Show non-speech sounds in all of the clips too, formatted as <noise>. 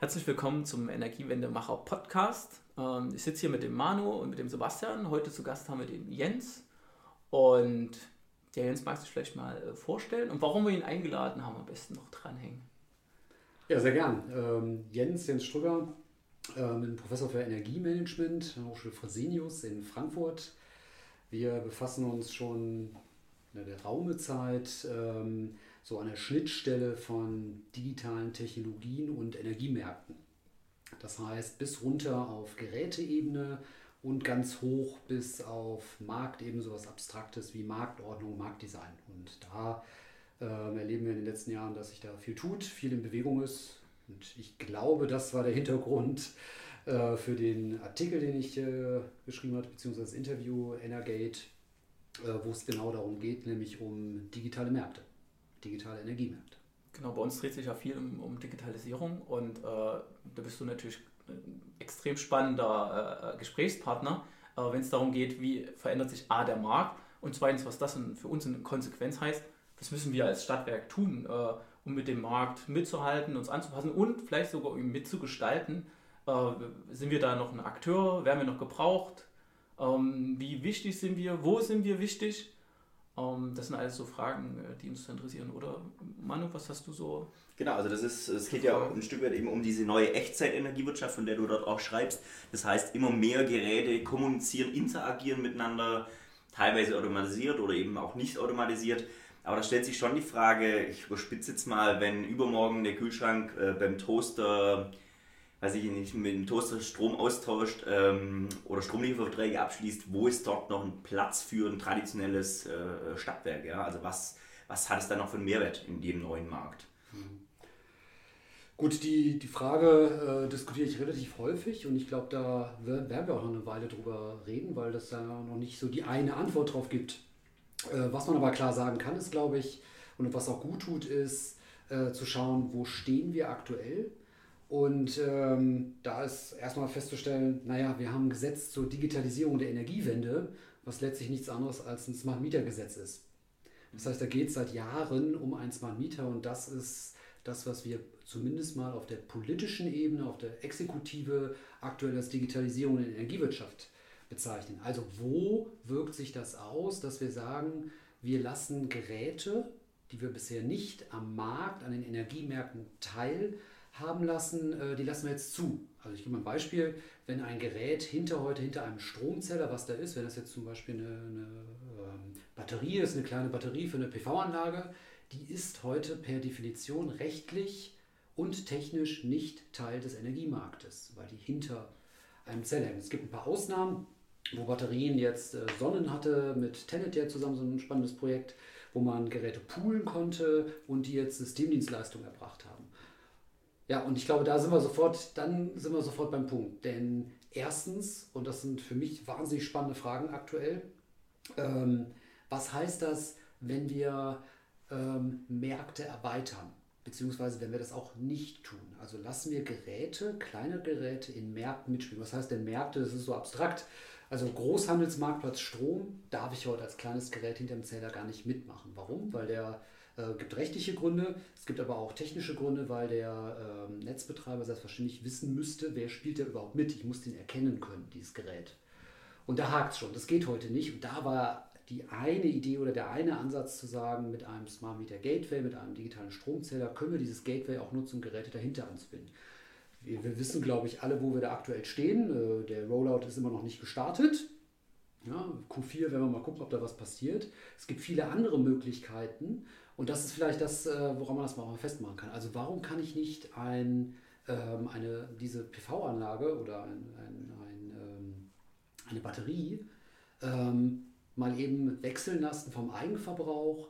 Herzlich willkommen zum Energiewendemacher Podcast. Ähm, ich sitze hier mit dem Manu und mit dem Sebastian. Heute zu Gast haben wir den Jens. Und der Jens mag sich vielleicht mal äh, vorstellen und warum wir ihn eingeladen haben, am besten noch dranhängen. Ja, sehr gern. Ähm, Jens, Jens Strügger, ähm, Professor für Energiemanagement an der Hochschule Fresenius in Frankfurt. Wir befassen uns schon in der Raumezeit ähm, so an der Schnittstelle von digitalen Technologien und Energiemärkten. Das heißt, bis runter auf Geräteebene und ganz hoch bis auf Marktebene, so etwas Abstraktes wie Marktordnung, Marktdesign. Und da äh, erleben wir in den letzten Jahren, dass sich da viel tut, viel in Bewegung ist. Und ich glaube, das war der Hintergrund äh, für den Artikel, den ich äh, geschrieben habe, beziehungsweise das Interview Energate, äh, wo es genau darum geht, nämlich um digitale Märkte digitale Energiemärkte. Genau, bei uns dreht sich ja viel um, um Digitalisierung und äh, da bist du natürlich ein extrem spannender äh, Gesprächspartner, äh, wenn es darum geht, wie verändert sich A der Markt und zweitens, was das für uns in Konsequenz heißt, was müssen wir als Stadtwerk tun, äh, um mit dem Markt mitzuhalten, uns anzupassen und vielleicht sogar mitzugestalten. Äh, sind wir da noch ein Akteur? Werden wir noch gebraucht? Ähm, wie wichtig sind wir? Wo sind wir wichtig? Ähm, das sind alles so Fragen, äh, die uns interessieren. Oder Manu, was hast du so? Genau, also das ist, es geht ja auch ein Stück weit eben um diese neue Echtzeit-Energiewirtschaft, von der du dort auch schreibst. Das heißt, immer mehr Geräte kommunizieren, interagieren miteinander, teilweise automatisiert oder eben auch nicht automatisiert. Aber da stellt sich schon die Frage, ich überspitze jetzt mal, wenn übermorgen der Kühlschrank äh, beim Toaster weiß ich nicht, mit dem Toaster Strom austauscht ähm, oder Stromlieferverträge abschließt, wo ist dort noch ein Platz für ein traditionelles äh, Stadtwerk? Ja? Also was, was hat es da noch für einen Mehrwert in dem neuen Markt? Mhm. Gut, die, die Frage äh, diskutiere ich relativ häufig und ich glaube, da werden wir auch noch eine Weile drüber reden, weil das da noch nicht so die eine Antwort drauf gibt. Äh, was man aber klar sagen kann, ist, glaube ich, und was auch gut tut, ist äh, zu schauen, wo stehen wir aktuell und ähm, da ist erstmal festzustellen, naja, wir haben ein Gesetz zur Digitalisierung der Energiewende, was letztlich nichts anderes als ein Smart Meter Gesetz ist. Das heißt, da geht es seit Jahren um ein Smart Meter und das ist das, was wir zumindest mal auf der politischen Ebene, auf der Exekutive aktuell als Digitalisierung der Energiewirtschaft bezeichnen. Also wo wirkt sich das aus, dass wir sagen, wir lassen Geräte, die wir bisher nicht am Markt, an den Energiemärkten teil haben lassen, äh, die lassen wir jetzt zu. Also ich gebe mal ein Beispiel, wenn ein Gerät hinter heute hinter einem Stromzähler, was da ist, wenn das jetzt zum Beispiel eine, eine ähm, Batterie ist, eine kleine Batterie für eine PV-Anlage, die ist heute per Definition rechtlich und technisch nicht Teil des Energiemarktes, weil die hinter einem Zähler hängen. Es gibt ein paar Ausnahmen, wo Batterien jetzt äh, Sonnen hatte mit Tenet ja zusammen so ein spannendes Projekt, wo man Geräte poolen konnte und die jetzt Systemdienstleistungen erbracht haben. Ja, und ich glaube, da sind wir sofort, dann sind wir sofort beim Punkt. Denn erstens, und das sind für mich wahnsinnig spannende Fragen aktuell, ähm, was heißt das, wenn wir ähm, Märkte erweitern? Beziehungsweise wenn wir das auch nicht tun. Also lassen wir Geräte, kleine Geräte in Märkten mitspielen. Was heißt denn Märkte? Das ist so abstrakt. Also Großhandelsmarktplatz Strom darf ich heute als kleines Gerät hinter dem Zähler gar nicht mitmachen. Warum? Weil der äh, gibt rechtliche Gründe, es gibt aber auch technische Gründe, weil der ähm, Netzbetreiber selbstverständlich wissen müsste, wer spielt da überhaupt mit. Ich muss den erkennen können, dieses Gerät. Und da hakt es schon, das geht heute nicht. Und da war die eine Idee oder der eine Ansatz zu sagen, mit einem Smart Meter Gateway, mit einem digitalen Stromzähler, können wir dieses Gateway auch nutzen, um Geräte dahinter anzubinden. Wir, wir wissen, glaube ich, alle, wo wir da aktuell stehen. Äh, der Rollout ist immer noch nicht gestartet. Ja, Q4 werden wir mal gucken, ob da was passiert. Es gibt viele andere Möglichkeiten und das ist vielleicht das, äh, woran man das mal festmachen kann. Also warum kann ich nicht ein, ähm, eine, diese PV-Anlage oder ein, ein, ein, ähm, eine Batterie ähm, mal eben wechseln lassen vom Eigenverbrauch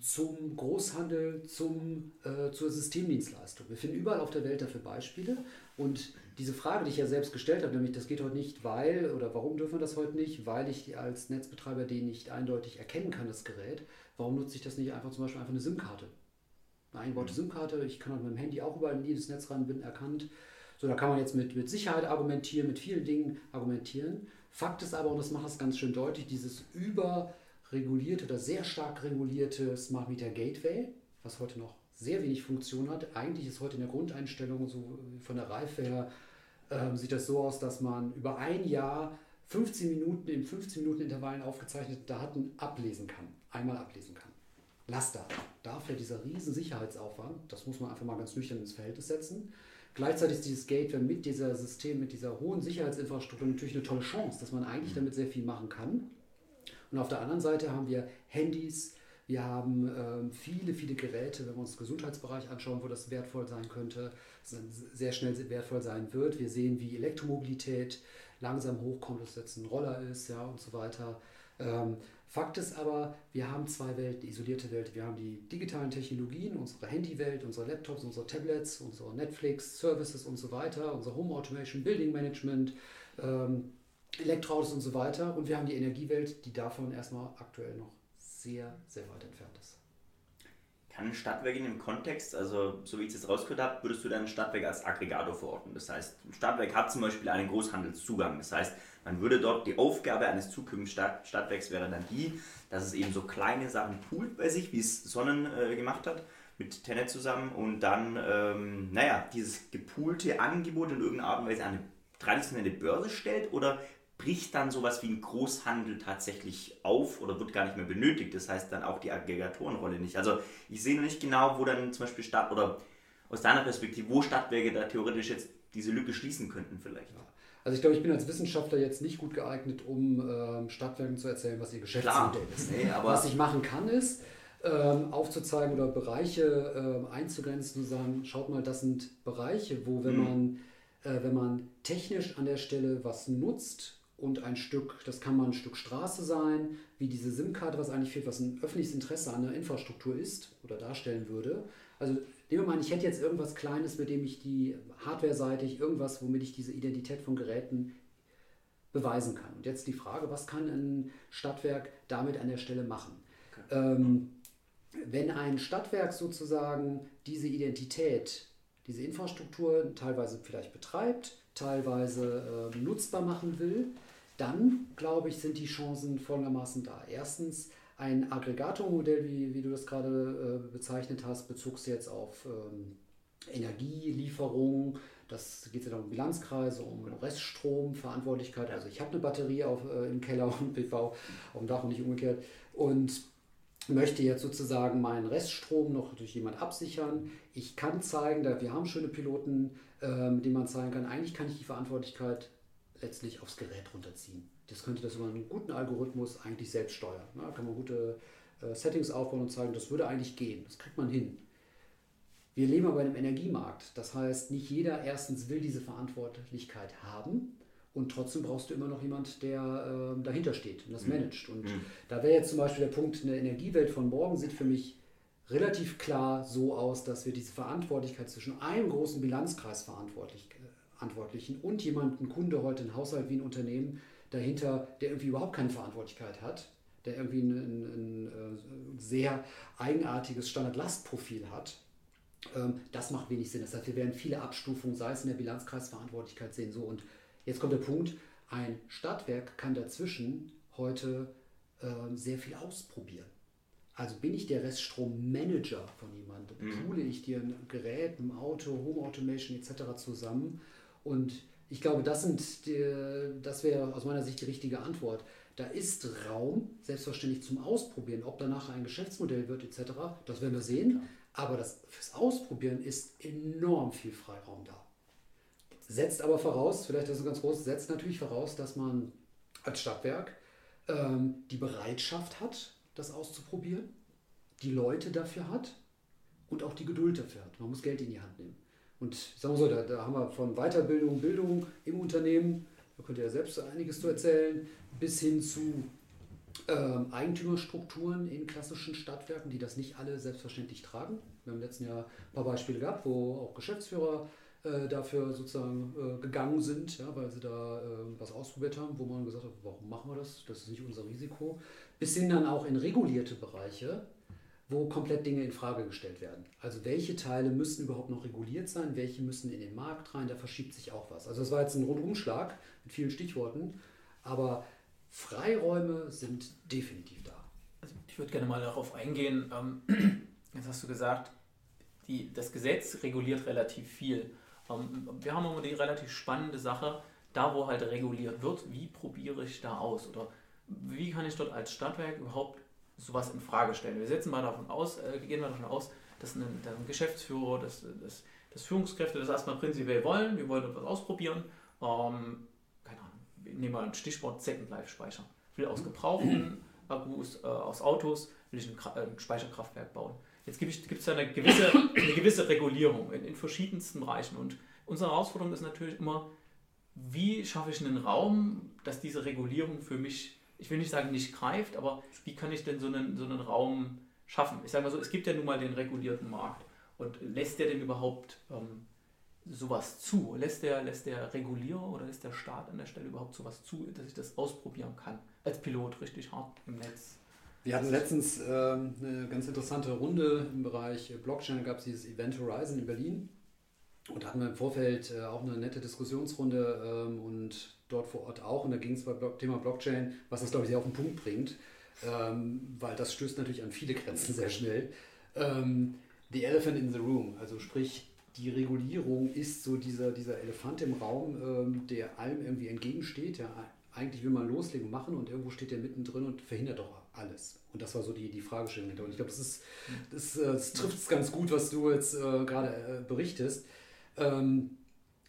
zum Großhandel, zum, äh, zur Systemdienstleistung. Wir finden überall auf der Welt dafür Beispiele. Und diese Frage, die ich ja selbst gestellt habe, nämlich das geht heute nicht, weil, oder warum dürfen wir das heute nicht, weil ich als Netzbetreiber den nicht eindeutig erkennen kann, das Gerät, warum nutze ich das nicht einfach zum Beispiel einfach eine SIM-Karte? Eine eingebaute mhm. SIM-Karte, ich kann halt mit dem Handy auch überall in jedes Netz rein, bin erkannt. So, da kann man jetzt mit, mit Sicherheit argumentieren, mit vielen Dingen argumentieren. Fakt ist aber, und das macht es ganz schön deutlich, dieses überregulierte oder sehr stark regulierte Smart Meter Gateway, was heute noch sehr wenig Funktion hat. Eigentlich ist heute in der Grundeinstellung, so von der Reife her, äh, sieht das so aus, dass man über ein Jahr 15 Minuten in 15 Minuten Intervallen aufgezeichnete Daten ablesen kann, einmal ablesen kann. Laster. Dafür dieser riesen Sicherheitsaufwand, das muss man einfach mal ganz nüchtern ins Verhältnis setzen. Gleichzeitig ist dieses Gateway mit dieser System, mit dieser hohen Sicherheitsinfrastruktur natürlich eine tolle Chance, dass man eigentlich damit sehr viel machen kann. Und auf der anderen Seite haben wir Handys, wir haben ähm, viele, viele Geräte, wenn wir uns den Gesundheitsbereich anschauen, wo das wertvoll sein könnte, sehr schnell wertvoll sein wird. Wir sehen, wie Elektromobilität langsam hochkommt, dass jetzt ein Roller ist ja, und so weiter. Ähm, Fakt ist aber, wir haben zwei Welten, isolierte Welt. Wir haben die digitalen Technologien, unsere Handywelt, unsere Laptops, unsere Tablets, unsere Netflix, Services und so weiter, unser Home Automation, Building Management, ähm, Elektroautos und so weiter. Und wir haben die Energiewelt, die davon erstmal aktuell noch sehr, sehr weit entfernt ist. Kann ein Stadtwerk in dem Kontext, also so wie ich es jetzt rausgehört habe, würdest du dann Stadtwerk als Aggregator verorten? Das heißt, ein Stadtwerk hat zum Beispiel einen Großhandelszugang. Das heißt, man würde dort die Aufgabe eines zukünftigen Stadt Stadtwerks wäre dann die, dass es eben so kleine Sachen poolt bei sich, wie es Sonnen äh, gemacht hat mit Tenet zusammen und dann, ähm, naja, dieses gepoolte Angebot in irgendeiner Art und Weise an eine traditionelle Börse stellt oder bricht dann sowas wie ein Großhandel tatsächlich auf oder wird gar nicht mehr benötigt. Das heißt dann auch die Aggregatorenrolle nicht. Also ich sehe noch nicht genau, wo dann zum Beispiel Stadt oder aus deiner Perspektive, wo Stadtwerke da theoretisch jetzt diese Lücke schließen könnten vielleicht. Also ich glaube, ich bin als Wissenschaftler jetzt nicht gut geeignet, um ähm, Stadtwerken zu erzählen, was ihr Geschäftsmodell ist. <laughs> Nee, was ich machen kann, ist ähm, aufzuzeigen oder Bereiche ähm, einzugrenzen und zu sagen, schaut mal, das sind Bereiche, wo wenn mhm. man, äh, wenn man technisch an der Stelle was nutzt, und ein Stück, das kann mal ein Stück Straße sein, wie diese SIM-Karte, was eigentlich fehlt, was ein öffentliches Interesse an der Infrastruktur ist oder darstellen würde. Also nehmen wir mal an, ich hätte jetzt irgendwas Kleines, mit dem ich die hardware-seitig, irgendwas, womit ich diese Identität von Geräten beweisen kann. Und jetzt die Frage, was kann ein Stadtwerk damit an der Stelle machen? Okay. Ähm, wenn ein Stadtwerk sozusagen diese Identität, diese Infrastruktur teilweise vielleicht betreibt, teilweise äh, nutzbar machen will, dann glaube ich, sind die Chancen folgendermaßen da. Erstens, ein Aggregatormodell, wie, wie du das gerade äh, bezeichnet hast, bezog jetzt auf ähm, Energielieferung. Das geht ja um Bilanzkreise, um Reststromverantwortlichkeit. Also ich habe eine Batterie auf, äh, im Keller <laughs> und PV auf dem Dach und nicht umgekehrt. Und möchte jetzt sozusagen meinen Reststrom noch durch jemand absichern. Ich kann zeigen, da wir haben schöne Piloten, äh, mit denen man zeigen kann, eigentlich kann ich die Verantwortlichkeit letztlich aufs Gerät runterziehen. Das könnte das über einen guten Algorithmus eigentlich selbst steuern. Da kann man gute äh, Settings aufbauen und zeigen, das würde eigentlich gehen. Das kriegt man hin. Wir leben aber in einem Energiemarkt. Das heißt, nicht jeder erstens will diese Verantwortlichkeit haben und trotzdem brauchst du immer noch jemand, der äh, dahinter steht und das mhm. managt. Und mhm. da wäre jetzt zum Beispiel der Punkt, eine Energiewelt von morgen sieht für mich relativ klar so aus, dass wir diese Verantwortlichkeit zwischen einem großen Bilanzkreis verantwortlich, Verantwortlichen und jemandem, Kunde heute, ein Haushalt wie ein Unternehmen, dahinter, der irgendwie überhaupt keine Verantwortlichkeit hat, der irgendwie ein, ein, ein äh, sehr eigenartiges Standard-Last-Profil hat. Ähm, das macht wenig Sinn. Das heißt, wir werden viele Abstufungen, sei es in der Bilanzkreisverantwortlichkeit sehen, so und jetzt kommt der Punkt, ein Stadtwerk kann dazwischen heute ähm, sehr viel ausprobieren. Also bin ich der Reststrommanager von jemandem, mhm. poole ich dir ein Gerät, ein Auto, Home Automation etc. zusammen und ich glaube, das, das wäre aus meiner Sicht die richtige Antwort. Da ist Raum, selbstverständlich zum Ausprobieren, ob danach ein Geschäftsmodell wird etc., das werden wir sehen. Aber das, fürs Ausprobieren ist enorm viel Freiraum da. Setzt aber voraus, vielleicht ist es ganz groß, setzt natürlich voraus, dass man als Stadtwerk ähm, die Bereitschaft hat, das auszuprobieren, die Leute dafür hat und auch die Geduld dafür hat. Man muss Geld in die Hand nehmen. Und sagen wir so, da, da haben wir von Weiterbildung, Bildung im Unternehmen, da könnt ihr ja selbst einiges zu erzählen, bis hin zu ähm, Eigentümerstrukturen in klassischen Stadtwerken, die das nicht alle selbstverständlich tragen. Wir haben im letzten Jahr ein paar Beispiele gehabt, wo auch Geschäftsführer äh, dafür sozusagen äh, gegangen sind, ja, weil sie da äh, was ausprobiert haben, wo man gesagt hat, warum machen wir das? Das ist nicht unser Risiko. Bis hin dann auch in regulierte Bereiche, wo komplett Dinge in Frage gestellt werden. Also welche Teile müssen überhaupt noch reguliert sein, welche müssen in den Markt rein, da verschiebt sich auch was. Also das war jetzt ein Rundumschlag mit vielen Stichworten, aber Freiräume sind definitiv da. Also ich würde gerne mal darauf eingehen. Ähm, <clears throat> jetzt hast du gesagt, die, das Gesetz reguliert relativ viel. Ähm, wir haben immer die relativ spannende Sache, da wo halt reguliert wird, wie probiere ich da aus oder wie kann ich dort als Stadtwerk überhaupt sowas in Frage stellen. Wir setzen mal davon aus, äh, gehen mal davon aus, dass ein, ein Geschäftsführer, dass, dass, dass, Führungskräfte das erstmal prinzipiell wollen, wir wollen etwas ausprobieren. Ähm, keine Ahnung, nehmen wir ein Stichwort Second Life Speicher. Ich will aus gebrauchten Akkus, äh, aus Autos, will ich ein, ein Speicherkraftwerk bauen. Jetzt gibt es da eine gewisse, eine gewisse Regulierung in, in verschiedensten Bereichen. Und unsere Herausforderung ist natürlich immer, wie schaffe ich einen Raum, dass diese Regulierung für mich, ich will nicht sagen nicht greift, aber wie kann ich denn so einen, so einen Raum schaffen? Ich sage mal so, es gibt ja nun mal den regulierten Markt. Und lässt der denn überhaupt ähm, sowas zu? Lässt der, lässt der Regulierer oder lässt der Staat an der Stelle überhaupt sowas zu, dass ich das ausprobieren kann? Als Pilot richtig hart im Netz. Wir hatten letztens ähm, eine ganz interessante Runde im Bereich Blockchain, da gab es dieses Event Horizon in Berlin. Und hatten wir im Vorfeld äh, auch eine nette Diskussionsrunde ähm, und dort vor Ort auch. Und da ging es beim Thema Blockchain, was das, glaube ich, sehr auf den Punkt bringt, ähm, weil das stößt natürlich an viele Grenzen sehr schnell. Ähm, the elephant in the room, also sprich, die Regulierung ist so dieser, dieser Elefant im Raum, ähm, der allem irgendwie entgegensteht. Ja, eigentlich will man loslegen machen und irgendwo steht der mittendrin und verhindert doch alles. Und das war so die, die Fragestellung Und ich glaube, das, das, äh, das trifft es ganz gut, was du jetzt äh, gerade äh, berichtest. Ähm,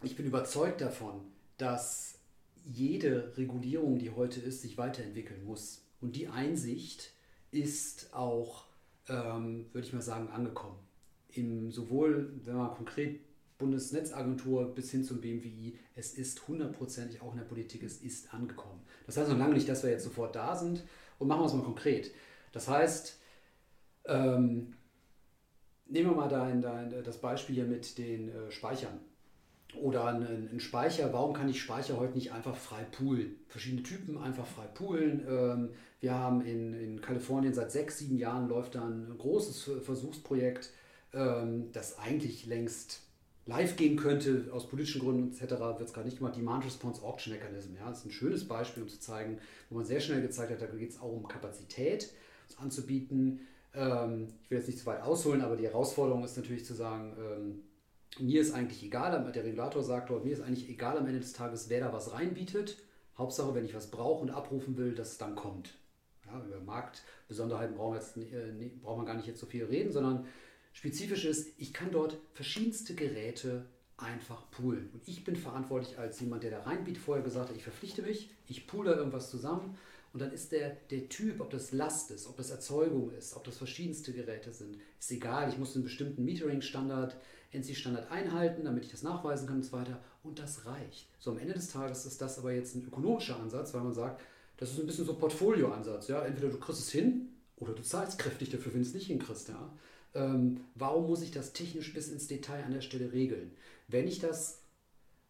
ich bin überzeugt davon, dass jede Regulierung, die heute ist, sich weiterentwickeln muss. Und die Einsicht ist auch, ähm, würde ich mal sagen, angekommen. Im, sowohl, wenn man konkret Bundesnetzagentur bis hin zum BMWI, es ist hundertprozentig auch in der Politik, es ist angekommen. Das heißt noch lange nicht, dass wir jetzt sofort da sind. Und machen wir es mal konkret. Das heißt, ähm, nehmen wir mal dein, dein, das Beispiel hier mit den äh, Speichern. Oder ein, ein, Speicher, warum kann ich Speicher heute nicht einfach frei poolen? Verschiedene Typen einfach frei poolen. Ähm, wir haben in, in Kalifornien seit sechs, sieben Jahren läuft da ein großes Versuchsprojekt, ähm, das eigentlich längst live gehen könnte, aus politischen Gründen etc., wird es gerade nicht gemacht. Demand Response Auction Mechanism, ja, das ist ein schönes Beispiel, um zu zeigen, wo man sehr schnell gezeigt hat, da geht es auch um Kapazität anzubieten. Ähm, ich will jetzt nicht zu weit ausholen, aber die Herausforderung ist natürlich zu sagen, ähm, mir ist eigentlich egal, der Regulator sagt dort, mir ist eigentlich egal am Ende des Tages, wer da was reinbietet. Hauptsache, wenn ich was brauche und abrufen will, dass es dann kommt. Ja, über Marktbesonderheiten brauchen, wir jetzt, äh, braucht man gar nicht jetzt so viel reden, sondern spezifisch ist, ich kann dort verschiedenste Geräte einfach poolen. Und ich bin verantwortlich als jemand, der da reinbietet, vorher gesagt hat, ich verpflichte mich, ich poole irgendwas zusammen und dann ist der, der Typ, ob das Last ist, ob das Erzeugung ist, ob das verschiedenste Geräte sind, ist egal. Ich muss einen bestimmten Metering-Standard, NC-Standard einhalten, damit ich das nachweisen kann und so weiter. Und das reicht. So am Ende des Tages ist das aber jetzt ein ökonomischer Ansatz, weil man sagt, das ist ein bisschen so Portfolio-Ansatz. Ja? Entweder du kriegst es hin oder du zahlst kräftig dafür, wenn du es nicht hinkriegst. Ja? Ähm, warum muss ich das technisch bis ins Detail an der Stelle regeln? Wenn ich das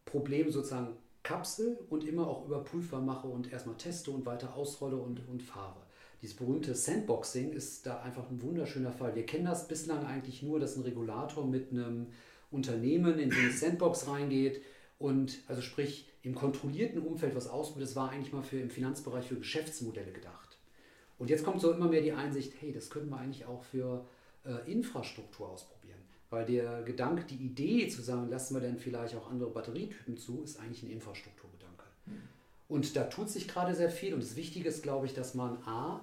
Problem sozusagen Kapsel und immer auch überprüfbar mache und erstmal teste und weiter ausrolle und, und fahre. Dieses berühmte Sandboxing ist da einfach ein wunderschöner Fall. Wir kennen das bislang eigentlich nur, dass ein Regulator mit einem Unternehmen in eine Sandbox reingeht und also sprich im kontrollierten Umfeld was ausprobiert. Das war eigentlich mal für im Finanzbereich für Geschäftsmodelle gedacht. Und jetzt kommt so immer mehr die Einsicht, hey, das könnten wir eigentlich auch für äh, Infrastruktur ausprobieren. Weil der Gedanke, die Idee zu sagen, lassen wir denn vielleicht auch andere Batterietypen zu, ist eigentlich ein Infrastrukturgedanke. Mhm. Und da tut sich gerade sehr viel. Und das Wichtige ist, glaube ich, dass man A,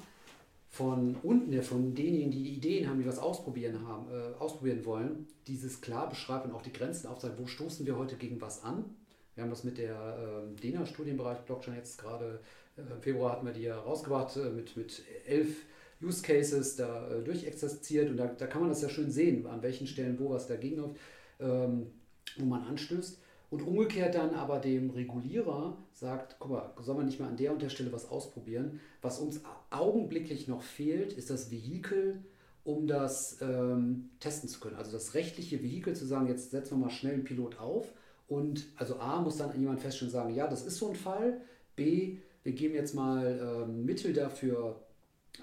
von unten, von denjenigen, die Ideen haben, die was ausprobieren, haben, äh, ausprobieren wollen, dieses klar beschreibt und auch die Grenzen aufzeigt, wo stoßen wir heute gegen was an. Wir haben das mit der äh, DENA-Studienbereich Blockchain jetzt gerade, äh, im Februar hatten wir die ja rausgebracht äh, mit, mit elf Use Cases da äh, durchexerziert und da, da kann man das ja schön sehen, an welchen Stellen wo was dagegen läuft, ähm, wo man anstößt. Und umgekehrt dann aber dem Regulierer sagt, guck mal, soll man nicht mal an der und der Stelle was ausprobieren? Was uns augenblicklich noch fehlt, ist das Vehikel, um das ähm, testen zu können. Also das rechtliche Vehikel zu sagen, jetzt setzen wir mal schnell einen Pilot auf und also A muss dann jemand feststellen und sagen, ja, das ist so ein Fall. B, wir geben jetzt mal ähm, Mittel dafür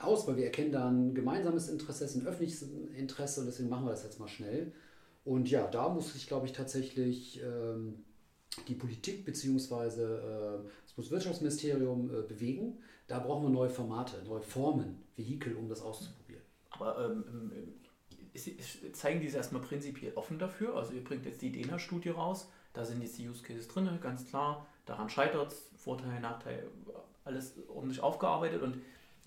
aus, weil wir erkennen da ein gemeinsames Interesse, ein öffentliches Interesse und deswegen machen wir das jetzt mal schnell. Und ja, da muss sich, glaube ich, tatsächlich ähm, die Politik bzw. Äh, das Bundeswirtschaftsministerium äh, bewegen. Da brauchen wir neue Formate, neue Formen, Vehikel, um das auszuprobieren. Aber ähm, zeigen die es erstmal prinzipiell offen dafür. Also ihr bringt jetzt die DENA-Studie raus, da sind jetzt die Use Cases drin, ganz klar. Daran scheitert es, Vorteil, Nachteil, alles ordentlich aufgearbeitet. Und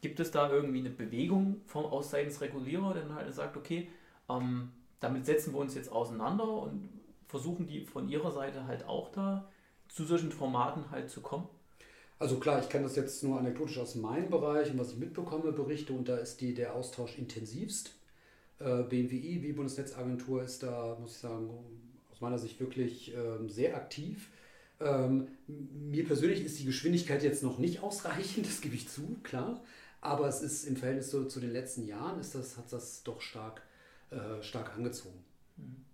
gibt es da irgendwie eine Bewegung vom aus seitens Regulierer, der halt sagt, okay, ähm, damit setzen wir uns jetzt auseinander und versuchen die von ihrer Seite halt auch da zu solchen Formaten halt zu kommen? Also klar, ich kann das jetzt nur anekdotisch aus meinem Bereich und was ich mitbekomme, berichte und da ist die, der Austausch intensivst. Äh, BMWI, wie Bundesnetzagentur, ist da, muss ich sagen, aus meiner Sicht wirklich ähm, sehr aktiv. Ähm, mir persönlich ist die Geschwindigkeit jetzt noch nicht ausreichend, <laughs> das gebe ich zu, klar. Aber es ist im Verhältnis zu, zu den letzten Jahren, ist das, hat das doch stark, äh, stark angezogen. Mhm.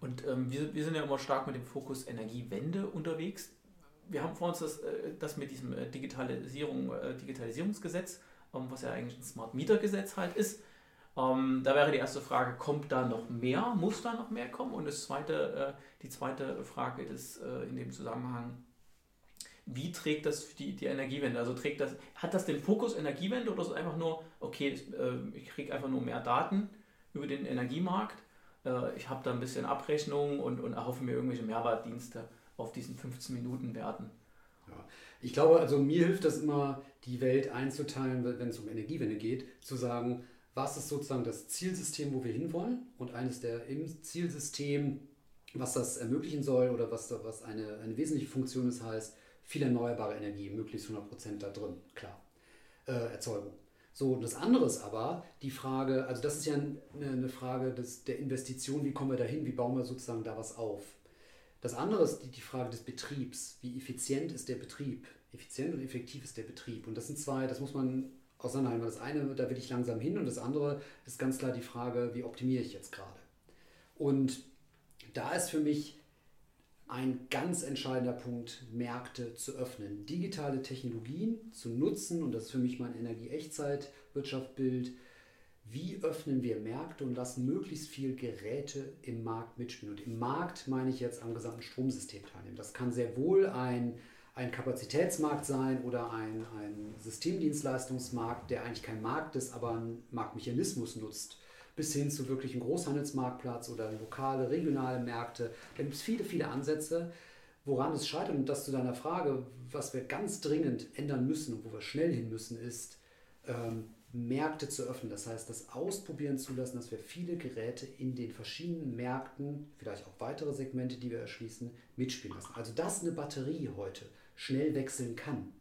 Und ähm, wir, wir sind ja immer stark mit dem Fokus Energiewende unterwegs. Wir haben vor uns das, äh, das mit diesem äh, Digitalisierung, äh, Digitalisierungsgesetz, ähm, was ja eigentlich ein Smart Meter Gesetz halt ist. Ähm, da wäre die erste Frage, kommt da noch mehr? Muss da noch mehr kommen? Und das zweite, die zweite Frage ist in dem Zusammenhang, wie trägt das die, die Energiewende? Also trägt das, hat das den Fokus Energiewende oder ist es einfach nur, okay, äh, ich kriege einfach nur mehr Daten über den Energiemarkt, äh, ich habe da ein bisschen Abrechnung und, und erhoffe mir irgendwelche Mehrwertdienste auf diesen 15 Minuten Werten? Ja. Ich glaube, also mir hilft das immer, die Welt einzuteilen, wenn es um Energiewende geht, zu sagen, was ist sozusagen das Zielsystem, wo wir hinwollen und eines der im Zielsystem, was das ermöglichen soll oder was, was eine, eine wesentliche Funktion ist, heißt viel erneuerbare Energie, möglichst 100% da drin, klar, äh, Erzeugung. So, und das andere ist aber die Frage, also das ist ja eine, eine Frage des, der Investition, wie kommen wir dahin, wie bauen wir sozusagen da was auf. Das andere ist die, die Frage des Betriebs, wie effizient ist der Betrieb, effizient und effektiv ist der Betrieb. Und das sind zwei, das muss man auseinanderhalten. Das eine, da will ich langsam hin und das andere ist ganz klar die Frage, wie optimiere ich jetzt gerade. Und da ist für mich ein ganz entscheidender Punkt, Märkte zu öffnen, digitale Technologien zu nutzen und das ist für mich mein Energie-Echtzeit-Wirtschaftbild. Wie öffnen wir Märkte und lassen möglichst viel Geräte im Markt mitspielen? Und im Markt meine ich jetzt am gesamten Stromsystem teilnehmen. Das kann sehr wohl ein ein Kapazitätsmarkt sein oder ein, ein Systemdienstleistungsmarkt, der eigentlich kein Markt ist, aber einen Marktmechanismus nutzt, bis hin zu wirklich einem Großhandelsmarktplatz oder lokale, regionale Märkte. Da gibt es viele, viele Ansätze, woran es scheitert. Und das zu deiner Frage, was wir ganz dringend ändern müssen und wo wir schnell hin müssen, ist, ähm, Märkte zu öffnen. Das heißt, das Ausprobieren zulassen, dass wir viele Geräte in den verschiedenen Märkten, vielleicht auch weitere Segmente, die wir erschließen, mitspielen lassen. Also das eine Batterie heute schnell wechseln kann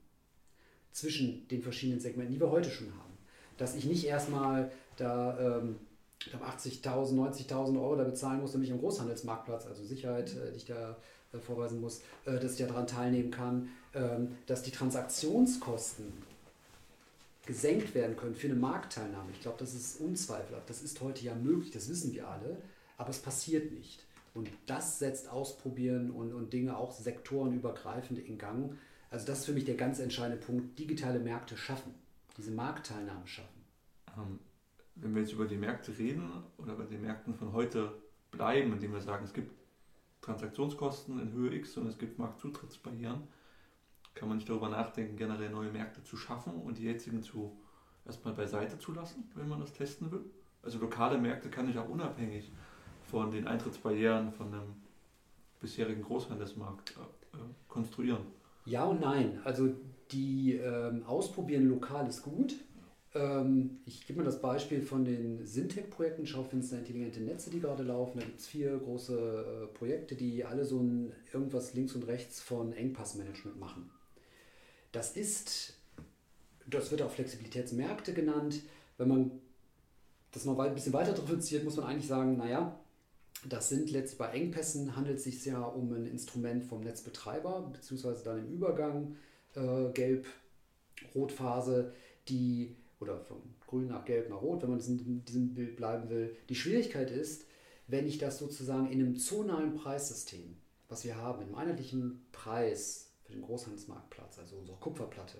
zwischen den verschiedenen Segmenten, die wir heute schon haben. Dass ich nicht erstmal da ähm, 80.000, 90.000 Euro da bezahlen muss, damit ich am Großhandelsmarktplatz, also Sicherheit, äh, die ich da äh, vorweisen muss, äh, dass ich daran teilnehmen kann, ähm, dass die Transaktionskosten gesenkt werden können für eine Marktteilnahme. Ich glaube, das ist unzweifelhaft. Das ist heute ja möglich, das wissen wir alle, aber es passiert nicht. Und das setzt Ausprobieren und, und Dinge auch sektorenübergreifend in Gang. Also das ist für mich der ganz entscheidende Punkt, digitale Märkte schaffen, diese Marktteilnahme schaffen. Ähm, wenn wir jetzt über die Märkte reden oder bei den Märkten von heute bleiben, indem wir sagen, es gibt Transaktionskosten in Höhe X und es gibt Marktzutrittsbarrieren, kann man nicht darüber nachdenken, generell neue Märkte zu schaffen und die jetzigen zu erstmal beiseite zu lassen, wenn man das testen will. Also lokale Märkte kann ich auch unabhängig von den Eintrittsbarrieren von einem bisherigen Großhandelsmarkt äh, konstruieren? Ja und nein. Also die ähm, Ausprobieren lokal ist gut. Ähm, ich gebe mal das Beispiel von den Syntec-Projekten, Schaufenster intelligente Netze, die gerade laufen. Da gibt es vier große äh, Projekte, die alle so ein irgendwas links und rechts von Engpassmanagement machen. Das ist, das wird auch Flexibilitätsmärkte genannt. Wenn man das noch ein bisschen weiter differenziert, muss man eigentlich sagen, naja, das sind letztlich bei Engpässen handelt es sich ja um ein Instrument vom Netzbetreiber, beziehungsweise dann im Übergang äh, Gelb-Rot-Phase, die, oder von grün nach gelb nach rot, wenn man in diesem Bild bleiben will. Die Schwierigkeit ist, wenn ich das sozusagen in einem zonalen Preissystem, was wir haben, einem einheitlichen Preis für den Großhandelsmarktplatz, also unsere Kupferplatte,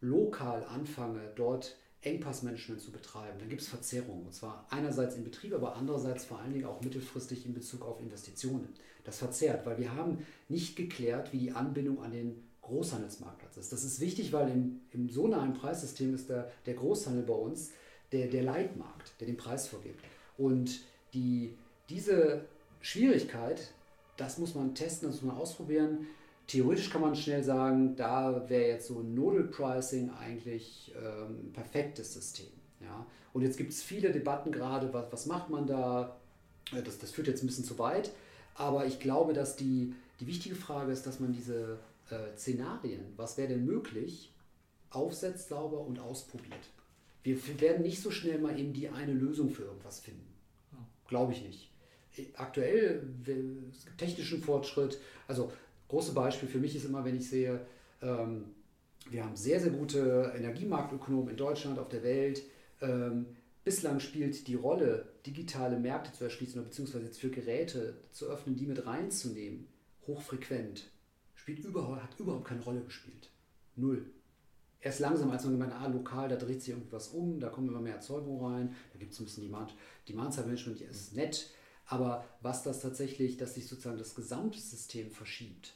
lokal anfange, dort Engpassmanagement zu betreiben, dann gibt es Verzerrungen. Und zwar einerseits im Betrieb, aber andererseits vor allen Dingen auch mittelfristig in Bezug auf Investitionen. Das verzerrt, weil wir haben nicht geklärt, wie die Anbindung an den Großhandelsmarktplatz ist. Das ist wichtig, weil im, im so nahen Preissystem ist der, der Großhandel bei uns der, der Leitmarkt, der den Preis vorgibt. Und die, diese Schwierigkeit, das muss man testen, das muss man ausprobieren. Theoretisch kann man schnell sagen, da wäre jetzt so ein Nodal Pricing eigentlich ähm, ein perfektes System. Ja? Und jetzt gibt es viele Debatten gerade, was, was macht man da? Äh, das, das führt jetzt ein bisschen zu weit. Aber ich glaube, dass die, die wichtige Frage ist, dass man diese äh, Szenarien, was wäre denn möglich, aufsetzt sauber und ausprobiert. Wir werden nicht so schnell mal eben die eine Lösung für irgendwas finden. Glaube ich nicht. Äh, aktuell, es gibt technischen Fortschritt. Also, große Beispiel für mich ist immer, wenn ich sehe, ähm, wir haben sehr, sehr gute Energiemarktökonomen in Deutschland, auf der Welt. Ähm, bislang spielt die Rolle, digitale Märkte zu erschließen oder beziehungsweise jetzt für Geräte zu öffnen, die mit reinzunehmen, hochfrequent, spielt überhaupt, hat überhaupt keine Rolle gespielt. Null. Erst langsam, als man gemeint ah, lokal, da dreht sich irgendwie was um, da kommen immer mehr Erzeugung rein, da gibt es ein bisschen Demand, Demand-Side-Management, ist nett, aber was das tatsächlich, dass sich sozusagen das gesamte System verschiebt,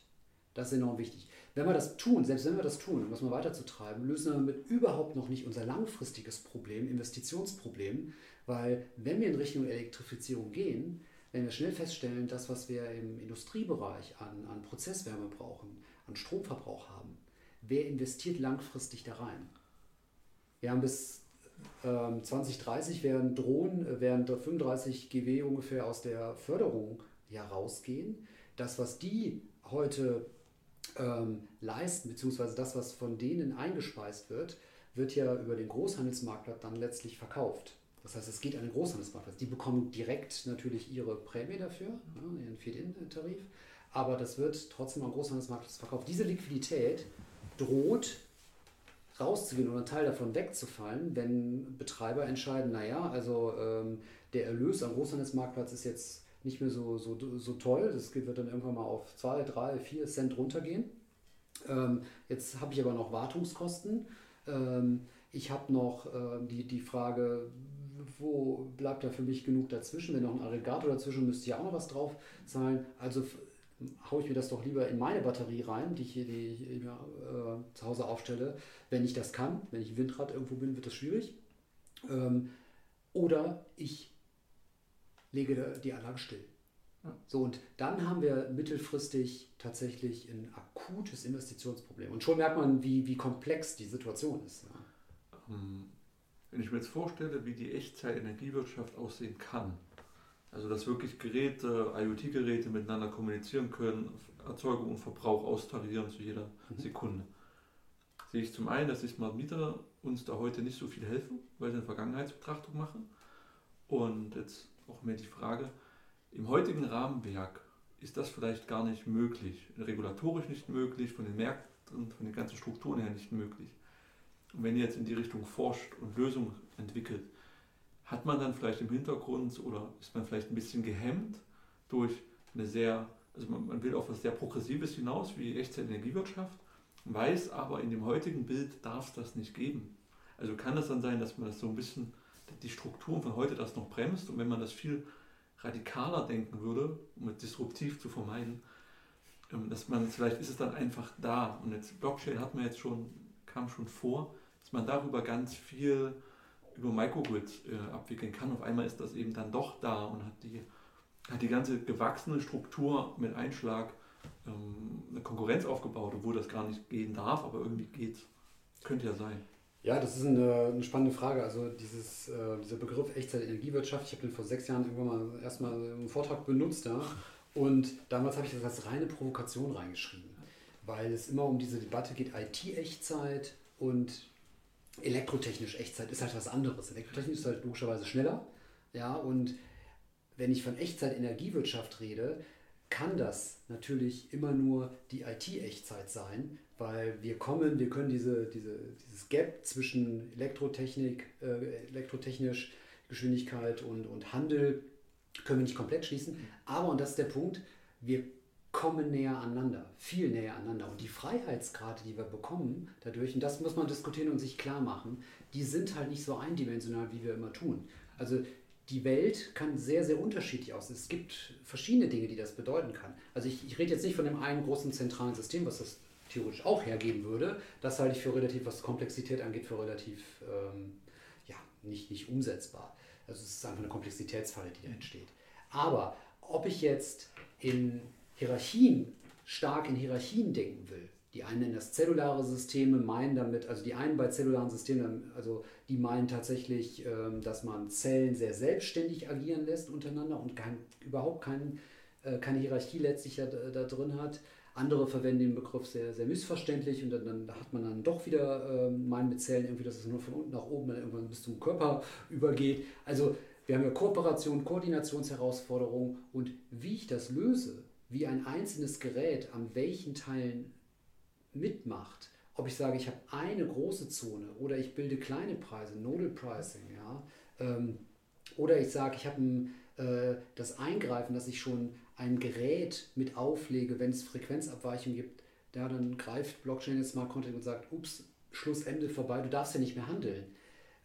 das ist enorm wichtig. Wenn wir das tun, selbst wenn wir das tun, um das mal weiterzutreiben, lösen wir damit überhaupt noch nicht unser langfristiges Problem, Investitionsproblem, weil wenn wir in Richtung Elektrifizierung gehen, werden wir schnell feststellen, das, was wir im Industriebereich an, an Prozesswärme brauchen, an Stromverbrauch haben, wer investiert langfristig da rein? Wir haben bis ähm, 2030 werden Drohnen, äh, während 35 GW ungefähr aus der Förderung herausgehen. Das, was die heute ähm, leisten, beziehungsweise das, was von denen eingespeist wird, wird ja über den Großhandelsmarktplatz dann letztlich verkauft. Das heißt, es geht an den Großhandelsmarktplatz. Die bekommen direkt natürlich ihre Prämie dafür, ja, ihren Feed-In-Tarif, aber das wird trotzdem am Großhandelsmarktplatz verkauft. Diese Liquidität droht rauszugehen oder ein Teil davon wegzufallen, wenn Betreiber entscheiden, naja, also ähm, der Erlös am Großhandelsmarktplatz ist jetzt nicht mehr so, so, so toll, das wird dann irgendwann mal auf 2, 3, 4 Cent runtergehen. Ähm, jetzt habe ich aber noch Wartungskosten. Ähm, ich habe noch äh, die, die Frage, wo bleibt da für mich genug dazwischen? Wenn noch ein Aggregator dazwischen müsste ja auch noch was drauf zahlen. Also haue ich mir das doch lieber in meine Batterie rein, die ich hier die ich immer, äh, zu Hause aufstelle, wenn ich das kann. Wenn ich Windrad irgendwo bin, wird das schwierig. Ähm, oder ich lege die Anlage still. Ja. So, und dann haben wir mittelfristig tatsächlich ein akutes Investitionsproblem. Und schon merkt man, wie, wie komplex die Situation ist. Ja. Wenn ich mir jetzt vorstelle, wie die Echtzeit-Energiewirtschaft aussehen kann, also dass wirklich Geräte, IoT-Geräte miteinander kommunizieren können, Erzeugung und Verbrauch austarieren zu jeder mhm. Sekunde, sehe ich zum einen, dass die Smart Meter uns da heute nicht so viel helfen, weil sie eine Vergangenheitsbetrachtung machen. Und jetzt auch mehr die Frage, im heutigen Rahmenwerk ist das vielleicht gar nicht möglich, regulatorisch nicht möglich, von den Märkten von den ganzen Strukturen her nicht möglich. Und wenn ihr jetzt in die Richtung forscht und Lösungen entwickelt, hat man dann vielleicht im Hintergrund oder ist man vielleicht ein bisschen gehemmt durch eine sehr, also man, man will auf was sehr Progressives hinaus, wie Echtzeit-Energiewirtschaft, weiß aber in dem heutigen Bild darf es das nicht geben. Also kann es dann sein, dass man das so ein bisschen, die Strukturen von heute das noch bremst und wenn man das viel radikaler denken würde, um es disruptiv zu vermeiden, ähm, dass man, vielleicht ist es dann einfach da und jetzt Blockchain hat man jetzt schon, kam schon vor, dass man darüber ganz viel über Microgrids äh, abwickeln kann. Auf einmal ist das eben dann doch da und hat die, hat die ganze gewachsene Struktur mit Einschlag ähm, eine Konkurrenz aufgebaut, obwohl das gar nicht gehen darf, aber irgendwie geht Könnte ja sein. Ja, das ist eine, eine spannende Frage. Also dieses, äh, dieser Begriff Echtzeit-Energiewirtschaft, ich habe den vor sechs Jahren irgendwann mal erstmal im Vortrag benutzt. Ja? Und damals habe ich das als reine Provokation reingeschrieben, weil es immer um diese Debatte geht, IT-Echtzeit und elektrotechnisch Echtzeit ist halt was anderes. Elektrotechnisch ist halt logischerweise schneller. Ja, und wenn ich von Echtzeit-Energiewirtschaft rede, kann das natürlich immer nur die IT-Echtzeit sein, weil wir kommen, wir können diese, diese, dieses Gap zwischen Elektrotechnik, äh, elektrotechnisch Geschwindigkeit und, und Handel können wir nicht komplett schließen. Aber, und das ist der Punkt, wir kommen näher aneinander, viel näher aneinander. Und die Freiheitsgrade, die wir bekommen dadurch, und das muss man diskutieren und sich klar machen, die sind halt nicht so eindimensional, wie wir immer tun. Also die Welt kann sehr, sehr unterschiedlich aussehen. Es gibt verschiedene Dinge, die das bedeuten kann. Also ich, ich rede jetzt nicht von dem einen großen zentralen System, was das theoretisch auch hergeben würde. Das halte ich für relativ, was Komplexität angeht, für relativ ähm, ja, nicht, nicht umsetzbar. Also es ist einfach eine Komplexitätsfalle, die da entsteht. Aber ob ich jetzt in Hierarchien, stark in Hierarchien denken will, die einen nennen das zellulare Systeme, meinen damit, also die einen bei zellularen Systemen, also die meinen tatsächlich, ähm, dass man Zellen sehr selbstständig agieren lässt untereinander und kein, überhaupt kein, äh, keine Hierarchie letztlich da, da, drin hat. Andere verwenden den Begriff sehr, sehr missverständlich und dann, dann hat man dann doch wieder ähm, meinen mit Zellen irgendwie, dass es nur von unten nach oben dann irgendwann bis zum Körper übergeht. Also wir haben ja Kooperation, Koordinationsherausforderungen und wie ich das löse, wie ein einzelnes Gerät an welchen Teilen mitmacht, ob ich sage, ich habe eine große Zone oder ich bilde kleine Preise, Nodal Pricing, ja, ähm, oder ich sage, ich habe äh, das Eingreifen, dass ich schon ein Gerät mit auflege, wenn es Frequenzabweichungen gibt, da dann greift Blockchain jetzt Smart Contract und sagt, ups, Schlussende vorbei, du darfst ja nicht mehr handeln.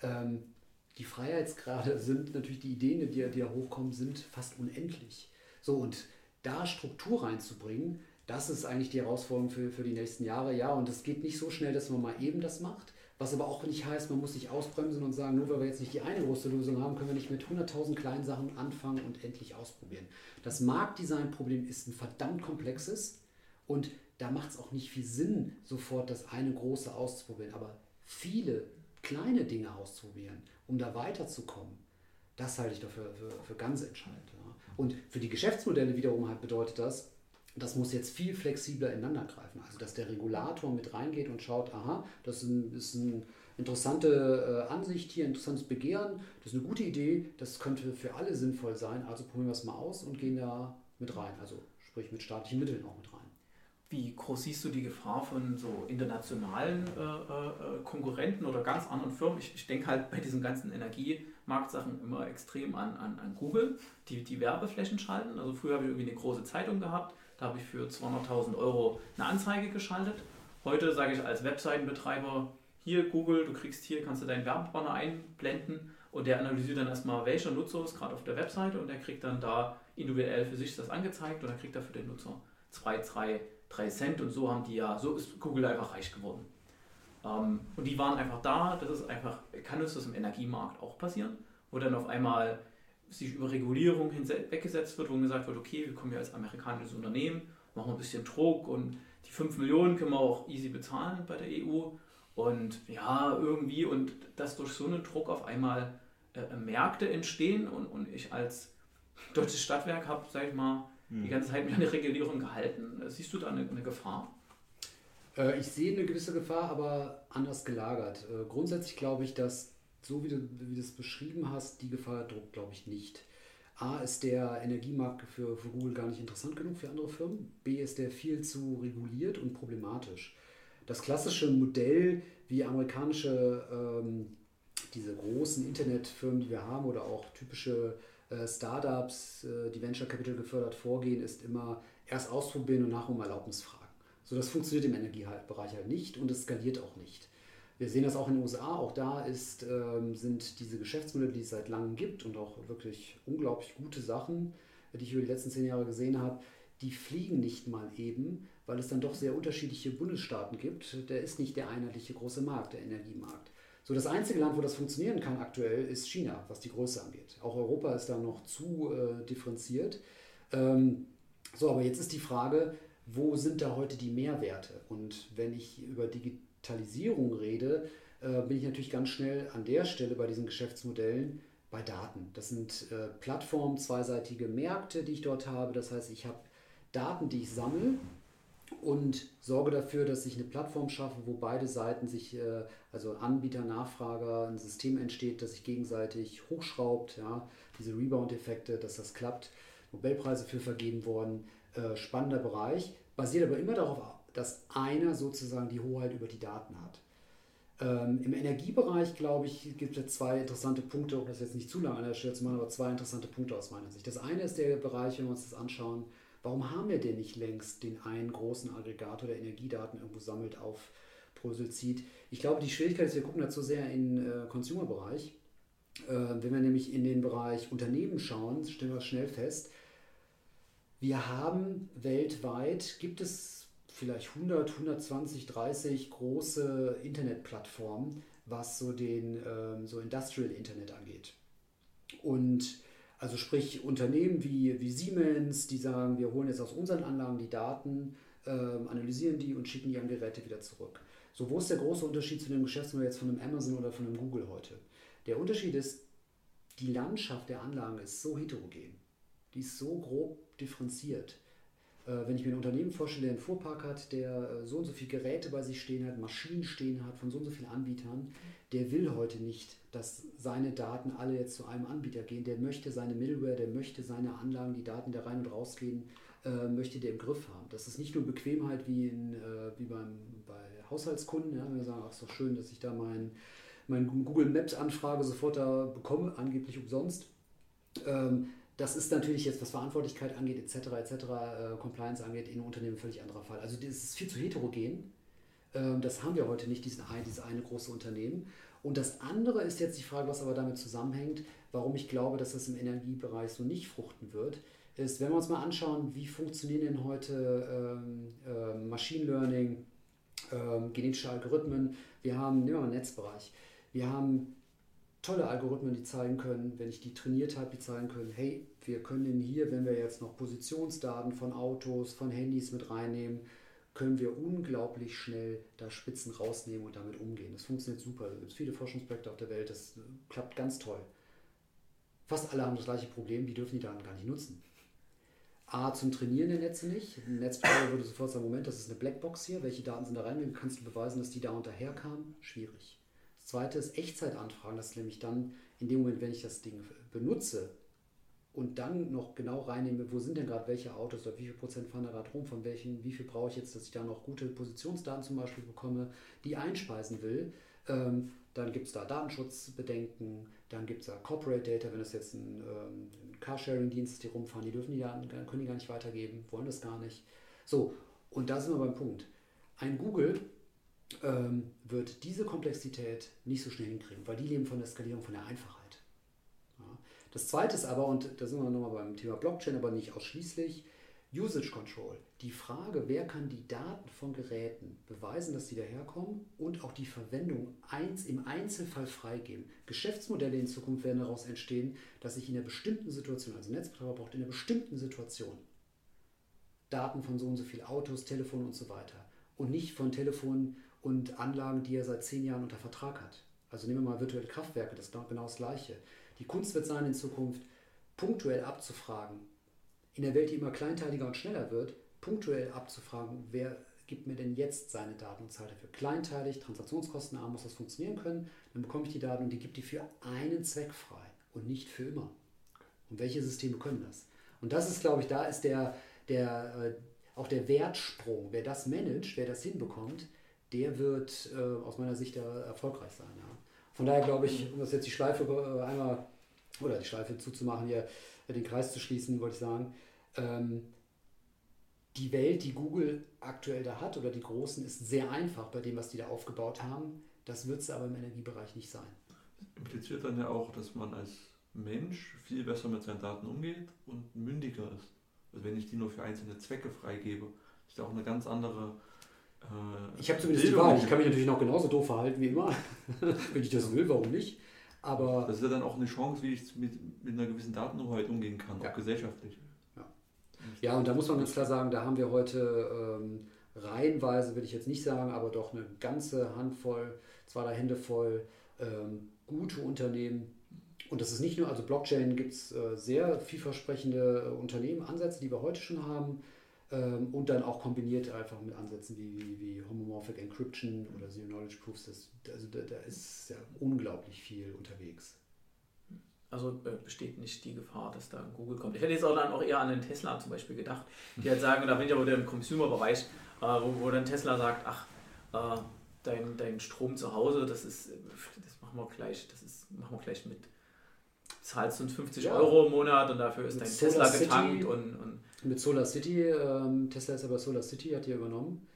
Ähm, die Freiheitsgrade <laughs> sind natürlich die Ideen, die, die da hochkommen, sind fast unendlich. So, und da Struktur reinzubringen, das ist eigentlich die Herausforderung für, für die nächsten Jahre. Ja, und es geht nicht so schnell, dass man mal eben das macht. Was aber auch nicht heißt, man muss sich ausbremsen und sagen, nur weil wir jetzt nicht die eine große Lösung haben, können wir nicht mit 100.000 kleinen Sachen anfangen und endlich ausprobieren. Das Marktdesign-Problem ist ein verdammt komplexes und da macht es auch nicht viel Sinn, sofort das eine große auszuprobieren. Aber viele kleine Dinge auszuprobieren, um da weiterzukommen, das halte ich dafür für, für ganz entscheidend. Und für die Geschäftsmodelle wiederum halt bedeutet das, das muss jetzt viel flexibler ineinander greifen. Also, dass der Regulator mit reingeht und schaut, aha, das ist, ein, ist eine interessante äh, Ansicht hier, interessantes Begehren, das ist eine gute Idee, das könnte für alle sinnvoll sein, also probieren wir es mal aus und gehen da mit rein. Also, sprich mit staatlichen Mitteln auch mit rein. Wie groß siehst du die Gefahr von so internationalen äh, äh, Konkurrenten oder ganz anderen Firmen? Ich, ich denke halt bei diesen ganzen Energiemarktsachen immer extrem an, an, an Google, die die Werbeflächen schalten. Also früher habe ich irgendwie eine große Zeitung gehabt, da habe ich für 200.000 Euro eine Anzeige geschaltet. Heute sage ich als Webseitenbetreiber, hier Google, du kriegst hier, kannst du deinen Werbebanner einblenden und der analysiert dann erstmal, welcher Nutzer ist gerade auf der Webseite und der kriegt dann da individuell für sich das angezeigt und dann kriegt er für den Nutzer 2, 3, 3 Cent und so haben die ja, so ist Google einfach reich geworden. Ähm, und die waren einfach da, das ist einfach, kann uns das im Energiemarkt auch passieren, wo dann auf einmal sich über Regulierung weggesetzt wird, wo gesagt wird, okay, wir kommen ja als amerikanisches Unternehmen, machen ein bisschen Druck und die 5 Millionen können wir auch easy bezahlen bei der EU. Und ja, irgendwie, und dass durch so einen Druck auf einmal äh, Märkte entstehen und, und ich als deutsches Stadtwerk habe, sag ich mal, hm. die ganze Zeit mit einer Regulierung gehalten. Siehst du da eine, eine Gefahr? Äh, ich sehe eine gewisse Gefahr, aber anders gelagert. Äh, grundsätzlich glaube ich, dass so wie du, wie du es beschrieben hast, die Gefahr druckt, glaube ich, nicht. A ist der Energiemarkt für, für Google gar nicht interessant genug für andere Firmen. B ist der viel zu reguliert und problematisch. Das klassische Modell, wie amerikanische, ähm, diese großen Internetfirmen, die wir haben, oder auch typische äh, Startups, äh, die Venture Capital gefördert vorgehen, ist immer erst ausprobieren und nachher um Erlaubnis fragen. So, das funktioniert im Energiebereich halt nicht und es skaliert auch nicht. Wir sehen das auch in den USA, auch da ist, ähm, sind diese Geschäftsmodelle, die es seit langem gibt und auch wirklich unglaublich gute Sachen, die ich über die letzten zehn Jahre gesehen habe, die fliegen nicht mal eben, weil es dann doch sehr unterschiedliche Bundesstaaten gibt. Der ist nicht der einheitliche große Markt, der Energiemarkt. So, das einzige Land, wo das funktionieren kann aktuell, ist China, was die Größe angeht. Auch Europa ist da noch zu äh, differenziert. Ähm, so, aber jetzt ist die Frage, wo sind da heute die Mehrwerte? Und wenn ich über Digitalisierung rede, äh, bin ich natürlich ganz schnell an der Stelle bei diesen Geschäftsmodellen bei Daten. Das sind äh, Plattformen, zweiseitige Märkte, die ich dort habe. Das heißt, ich habe Daten, die ich sammle und sorge dafür, dass ich eine Plattform schaffe, wo beide Seiten sich, äh, also Anbieter, Nachfrager, ein System entsteht, das sich gegenseitig hochschraubt, ja, diese Rebound-Effekte, dass das klappt. Nobelpreise für vergeben worden. Äh, spannender Bereich, basiert aber immer darauf dass einer sozusagen die Hoheit über die Daten hat. Ähm, Im Energiebereich, glaube ich, gibt es zwei interessante Punkte, um das jetzt nicht zu lange an der Stelle zu machen, aber zwei interessante Punkte aus meiner Sicht. Das eine ist der Bereich, wenn wir uns das anschauen, warum haben wir denn nicht längst den einen großen Aggregator, der Energiedaten irgendwo sammelt, auf Brösel zieht? Ich glaube, die Schwierigkeit ist, wir gucken dazu sehr in äh, Consumer-Bereich. Äh, wenn wir nämlich in den Bereich Unternehmen schauen, stellen wir schnell fest, wir haben weltweit, gibt es vielleicht 100, 120, 30 große Internetplattformen, was so den ähm, so Industrial Internet angeht. Und also sprich Unternehmen wie, wie Siemens, die sagen, wir holen jetzt aus unseren Anlagen die Daten, ähm, analysieren die und schicken die an Geräte wieder zurück. So, wo ist der große Unterschied zu dem Geschäftsmodell jetzt von einem Amazon oder von einem Google heute? Der Unterschied ist, die Landschaft der Anlagen ist so heterogen. Die ist so grob differenziert. Äh, wenn ich mir ein Unternehmen vorstelle, der einen Fuhrpark hat, der äh, so und so viele Geräte bei sich stehen hat, Maschinen stehen hat von so und so vielen Anbietern, der will heute nicht, dass seine Daten alle jetzt zu einem Anbieter gehen. Der möchte seine Middleware, der möchte seine Anlagen, die Daten, da rein und rausgehen, äh, möchte der im Griff haben. Das ist nicht nur Bequemheit wie, in, äh, wie beim, bei Haushaltskunden. Ja, wir sagen, ach, ist doch schön, dass ich da mein, mein Google Maps Anfrage sofort da bekomme, angeblich umsonst. Ähm, das ist natürlich jetzt, was Verantwortlichkeit angeht, etc., etc., äh, Compliance angeht, in Unternehmen völlig anderer Fall. Also das ist viel zu heterogen. Ähm, das haben wir heute nicht, diesen, dieses eine große Unternehmen. Und das andere ist jetzt die Frage, was aber damit zusammenhängt, warum ich glaube, dass das im Energiebereich so nicht fruchten wird, ist, wenn wir uns mal anschauen, wie funktionieren denn heute ähm, äh, Machine Learning, ähm, genetische Algorithmen. Wir haben, nehmen wir mal den Netzbereich. Wir haben tolle Algorithmen, die zeigen können, wenn ich die trainiert habe, die zeigen können, hey, wir können hier, wenn wir jetzt noch Positionsdaten von Autos, von Handys mit reinnehmen, können wir unglaublich schnell da Spitzen rausnehmen und damit umgehen. Das funktioniert super. Es gibt viele Forschungsprojekte auf der Welt, das klappt ganz toll. Fast alle haben das gleiche Problem, die dürfen die Daten gar nicht nutzen. A, zum Trainieren der Netze nicht. Ein Netzbetreiber würde sofort sagen, Moment, das ist eine Blackbox hier, welche Daten sind da rein, kannst du beweisen, dass die da unterherkamen? Schwierig. Das zweite ist Echtzeitanfragen, das ist nämlich dann in dem Moment, wenn ich das Ding benutze und dann noch genau reinnehme, wo sind denn gerade welche Autos oder wie viel Prozent fahren da gerade rum, von welchen, wie viel brauche ich jetzt, dass ich da noch gute Positionsdaten zum Beispiel bekomme, die einspeisen will, ähm, dann gibt es da Datenschutzbedenken, dann gibt es da Corporate Data, wenn es jetzt ein, ähm, ein Carsharing-Dienst ist, die rumfahren, die dürfen die Daten, können die gar nicht weitergeben, wollen das gar nicht. So, und da sind wir beim Punkt. Ein Google ähm, wird diese Komplexität nicht so schnell hinkriegen, weil die leben von der Skalierung, von der Einfachheit. Ja. Das zweite ist aber, und da sind wir nochmal beim Thema Blockchain, aber nicht ausschließlich, Usage Control. Die Frage, wer kann die Daten von Geräten beweisen, dass sie daherkommen und auch die Verwendung eins, im Einzelfall freigeben. Geschäftsmodelle in Zukunft werden daraus entstehen, dass ich in einer bestimmten Situation, also Netzbetreiber braucht in einer bestimmten Situation Daten von so und so vielen Autos, Telefonen und so weiter und nicht von Telefonen und Anlagen, die er seit zehn Jahren unter Vertrag hat. Also nehmen wir mal virtuelle Kraftwerke, das ist genau das Gleiche. Die Kunst wird sein, in Zukunft punktuell abzufragen, in der Welt, die immer kleinteiliger und schneller wird, punktuell abzufragen, wer gibt mir denn jetzt seine Daten und zahlt dafür kleinteilig, transaktionskostenarm muss das funktionieren können, dann bekomme ich die Daten und die gibt die für einen Zweck frei und nicht für immer. Und welche Systeme können das? Und das ist, glaube ich, da ist der, der, äh, auch der Wertsprung. Wer das managt, wer das hinbekommt, der wird äh, aus meiner Sicht erfolgreich sein. Ja. Von daher glaube ich, um das jetzt die Schleife äh, einmal, oder die Schleife zuzumachen, hier den Kreis zu schließen, wollte ich sagen, ähm, die Welt, die Google aktuell da hat oder die großen, ist sehr einfach bei dem, was die da aufgebaut haben. Das wird es aber im Energiebereich nicht sein. Das impliziert dann ja auch, dass man als Mensch viel besser mit seinen Daten umgeht und mündiger ist. Also wenn ich die nur für einzelne Zwecke freigebe, ist da auch eine ganz andere. Äh, ich habe zumindest Bildung. die Wahl. Ich kann mich natürlich noch genauso doof verhalten wie immer. <laughs> wenn ich das will, warum nicht? Aber das ist ja dann auch eine Chance, wie ich mit, mit einer gewissen Datenhoheit umgehen kann, ja. auch gesellschaftlich. Ja, und da muss man ganz klar sagen, da haben wir heute ähm, reihenweise, will ich jetzt nicht sagen, aber doch eine ganze Handvoll, zwei, drei Hände voll ähm, gute Unternehmen. Und das ist nicht nur, also Blockchain gibt es äh, sehr vielversprechende äh, Unternehmen, Ansätze, die wir heute schon haben. Ähm, und dann auch kombiniert einfach mit Ansätzen wie, wie, wie Homomorphic Encryption oder Zero Knowledge Proofs. Das, also da, da ist ja unglaublich viel unterwegs. Also äh, besteht nicht die Gefahr, dass da Google kommt. Ich hätte jetzt auch dann auch eher an den Tesla zum Beispiel gedacht, die halt sagen, da bin ich aber wieder im Consumer-Bereich, äh, wo, wo dann Tesla sagt, ach, äh, dein, dein Strom zu Hause, das ist, das machen wir gleich, das ist, machen wir gleich mit. Zahlst du 50 ja. Euro im Monat und dafür ist mit dein Solar Tesla getankt City, und, und, Mit Solar City, ähm, Tesla ist aber Solar City, hat die übernommen.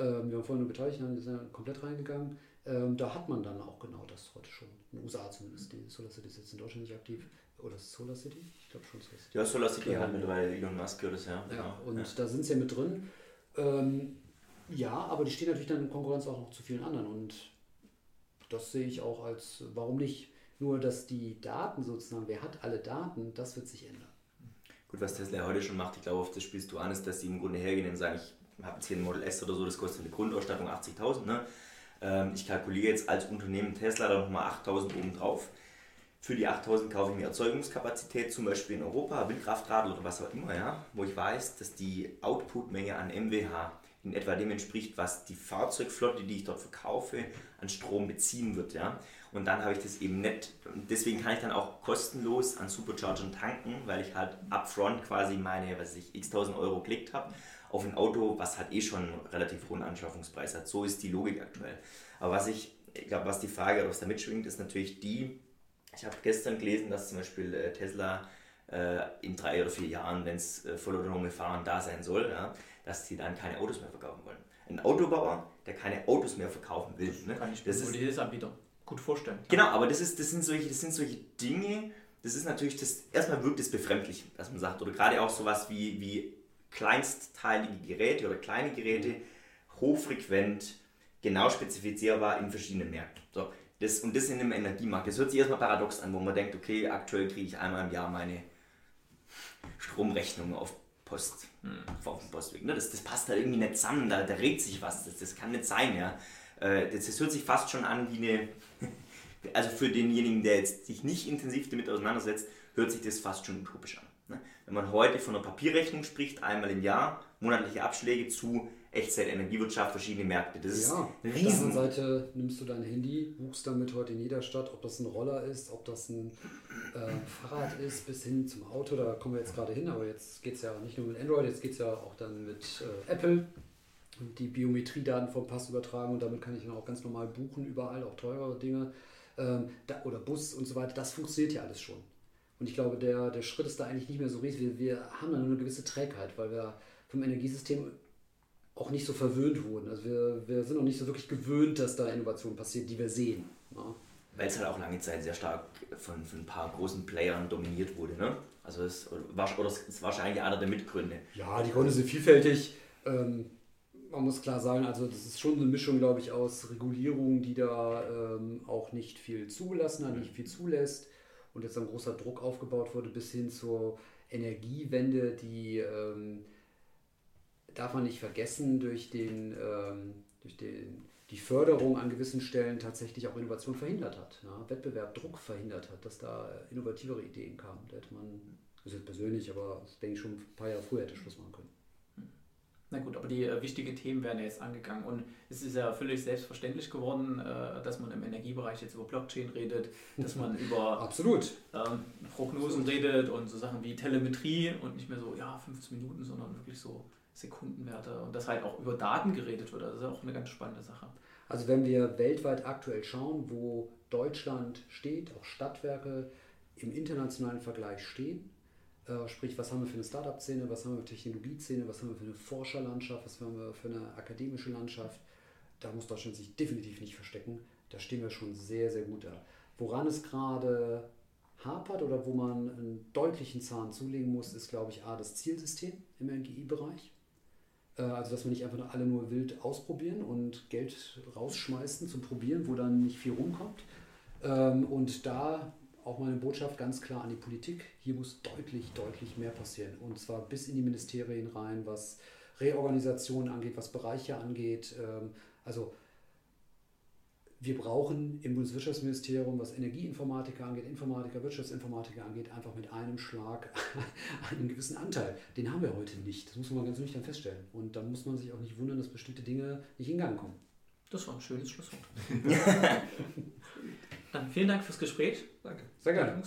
Ähm, wir haben vorhin nur beteiligt, haben sind komplett reingegangen. Ähm, da hat man dann auch genau das heute schon. In den USA zumindest. Die Solar City ist jetzt in Deutschland nicht aktiv. Oder Solar City? Ich glaube schon Solar City. Ja, Solar City hat mittlerweile Elon Musk gehört ja. Ja, genau. und ja. da sind sie ja mit drin. Ähm, ja, aber die stehen natürlich dann in Konkurrenz auch noch zu vielen anderen. Und das sehe ich auch als, warum nicht? Nur, dass die Daten sozusagen, wer hat alle Daten, das wird sich ändern. Gut, was Tesla heute schon macht, ich glaube, auf das spielst du an, ist, dass sie im Grunde hergehen und sagen, ich habe jetzt hier ein Model S oder so, das kostet eine Grundausstattung 80.000. Ne? Ähm, ich kalkuliere jetzt als Unternehmen Tesla da nochmal 8.000 oben drauf. Für die 8000 kaufe ich mir Erzeugungskapazität, zum Beispiel in Europa, Windkraftradl oder was auch immer, ja, wo ich weiß, dass die Outputmenge an MWH in etwa dem entspricht, was die Fahrzeugflotte, die ich dort verkaufe, an Strom beziehen wird. Ja. Und dann habe ich das eben nicht. Deswegen kann ich dann auch kostenlos an Superchargern tanken, weil ich halt upfront quasi meine, was ich, x tausend Euro geklickt habe auf ein Auto, was halt eh schon einen relativ hohen Anschaffungspreis hat. So ist die Logik aktuell. Aber was ich, ich glaube, was die Frage, was da mitschwingt, ist natürlich die, ich habe gestern gelesen, dass zum Beispiel äh, Tesla äh, in drei oder vier Jahren, wenn es äh, vollautonome Fahren da sein soll, ja, dass sie dann keine Autos mehr verkaufen wollen. Ein Autobauer, der keine Autos mehr verkaufen will. Ne? Kann ich mir das ist, Anbieter gut vorstellen. Genau, aber das, ist, das, sind solche, das sind solche Dinge, das ist natürlich, das, erstmal wirkt es befremdlich, dass man sagt, oder gerade auch sowas wie, wie kleinstteilige Geräte oder kleine Geräte, hochfrequent, genau spezifizierbar in verschiedenen Märkten. So, das, und das in einem Energiemarkt. Das hört sich erstmal paradox an, wo man denkt, okay, aktuell kriege ich einmal im Jahr meine Stromrechnung auf Post, hm. auf dem Postweg. Ne? Das, das passt da irgendwie nicht zusammen, da, da regt sich was, das, das kann nicht sein. Ja? Äh, das, das hört sich fast schon an wie eine, <laughs> also für denjenigen, der jetzt sich nicht intensiv damit auseinandersetzt, hört sich das fast schon utopisch an. Ne? Wenn man heute von einer Papierrechnung spricht, einmal im Jahr, monatliche Abschläge zu Echtzeit-Energiewirtschaft, verschiedene Märkte. Das ist ja, Riesen. Auf der anderen Seite nimmst du dein Handy, buchst damit heute in jeder Stadt, ob das ein Roller ist, ob das ein äh, Fahrrad ist, bis hin zum Auto, da kommen wir jetzt gerade hin, aber jetzt geht es ja nicht nur mit Android, jetzt geht es ja auch dann mit äh, Apple und die Biometriedaten vom Pass übertragen und damit kann ich dann auch ganz normal buchen, überall, auch teurere Dinge ähm, da, oder Bus und so weiter. Das funktioniert ja alles schon. Und ich glaube, der, der Schritt ist da eigentlich nicht mehr so riesig. Wir, wir haben da nur eine gewisse Trägheit, weil wir vom Energiesystem auch nicht so verwöhnt wurden. Also wir, wir sind noch nicht so wirklich gewöhnt, dass da Innovation passiert, die wir sehen. Ja. Weil es halt auch lange Zeit sehr stark von, von ein paar großen Playern dominiert wurde. Ne? Also es war, oder es ist wahrscheinlich einer der Mitgründe. Ja, die Gründe sind vielfältig. Ähm, man muss klar sagen, also das ist schon eine Mischung, glaube ich, aus Regulierungen, die da ähm, auch nicht viel zugelassen hat, nicht viel zulässt und jetzt ein großer Druck aufgebaut wurde, bis hin zur Energiewende, die ähm, darf man nicht vergessen, durch, den, ähm, durch den, die Förderung an gewissen Stellen tatsächlich auch Innovation verhindert hat. Ja? Wettbewerb, Druck verhindert hat, dass da innovativere Ideen kamen. Da hätte man, das ist jetzt persönlich, aber das denke ich schon ein paar Jahre früher hätte Schluss machen können. Na gut, aber die äh, wichtigen Themen werden ja jetzt angegangen und es ist ja völlig selbstverständlich geworden, äh, dass man im Energiebereich jetzt über Blockchain redet, dass man <laughs> über Absolut. Ähm, Prognosen Absolut. redet und so Sachen wie Telemetrie und nicht mehr so, ja, 15 Minuten, sondern wirklich so Sekundenwerte und dass halt auch über Daten geredet wird. Das ist auch eine ganz spannende Sache. Also wenn wir weltweit aktuell schauen, wo Deutschland steht, auch Stadtwerke im internationalen Vergleich stehen, sprich, was haben wir für eine Startup-Szene, was haben wir für eine Technologie-Szene, was haben wir für eine Forscherlandschaft, was haben wir für eine akademische Landschaft, da muss Deutschland sich definitiv nicht verstecken. Da stehen wir schon sehr, sehr gut da. Woran es gerade hapert oder wo man einen deutlichen Zahn zulegen muss, ist, glaube ich, A, das Zielsystem im NGI-Bereich. Äh, also, dass wir nicht einfach alle nur wild ausprobieren und Geld rausschmeißen zum Probieren, wo dann nicht viel rumkommt. Ähm, und da auch meine Botschaft ganz klar an die Politik. Hier muss deutlich, deutlich mehr passieren. Und zwar bis in die Ministerien rein, was Reorganisationen angeht, was Bereiche angeht. Ähm, also wir brauchen im Bundeswirtschaftsministerium, was Energieinformatiker angeht, Informatiker, Wirtschaftsinformatiker angeht, einfach mit einem Schlag <laughs> einen gewissen Anteil. Den haben wir heute nicht. Das muss man ganz nüchtern feststellen. Und dann muss man sich auch nicht wundern, dass bestimmte Dinge nicht in Gang kommen. Das war ein schönes Schlusswort. <laughs> Dann vielen Dank fürs Gespräch. Danke. Sehr gerne.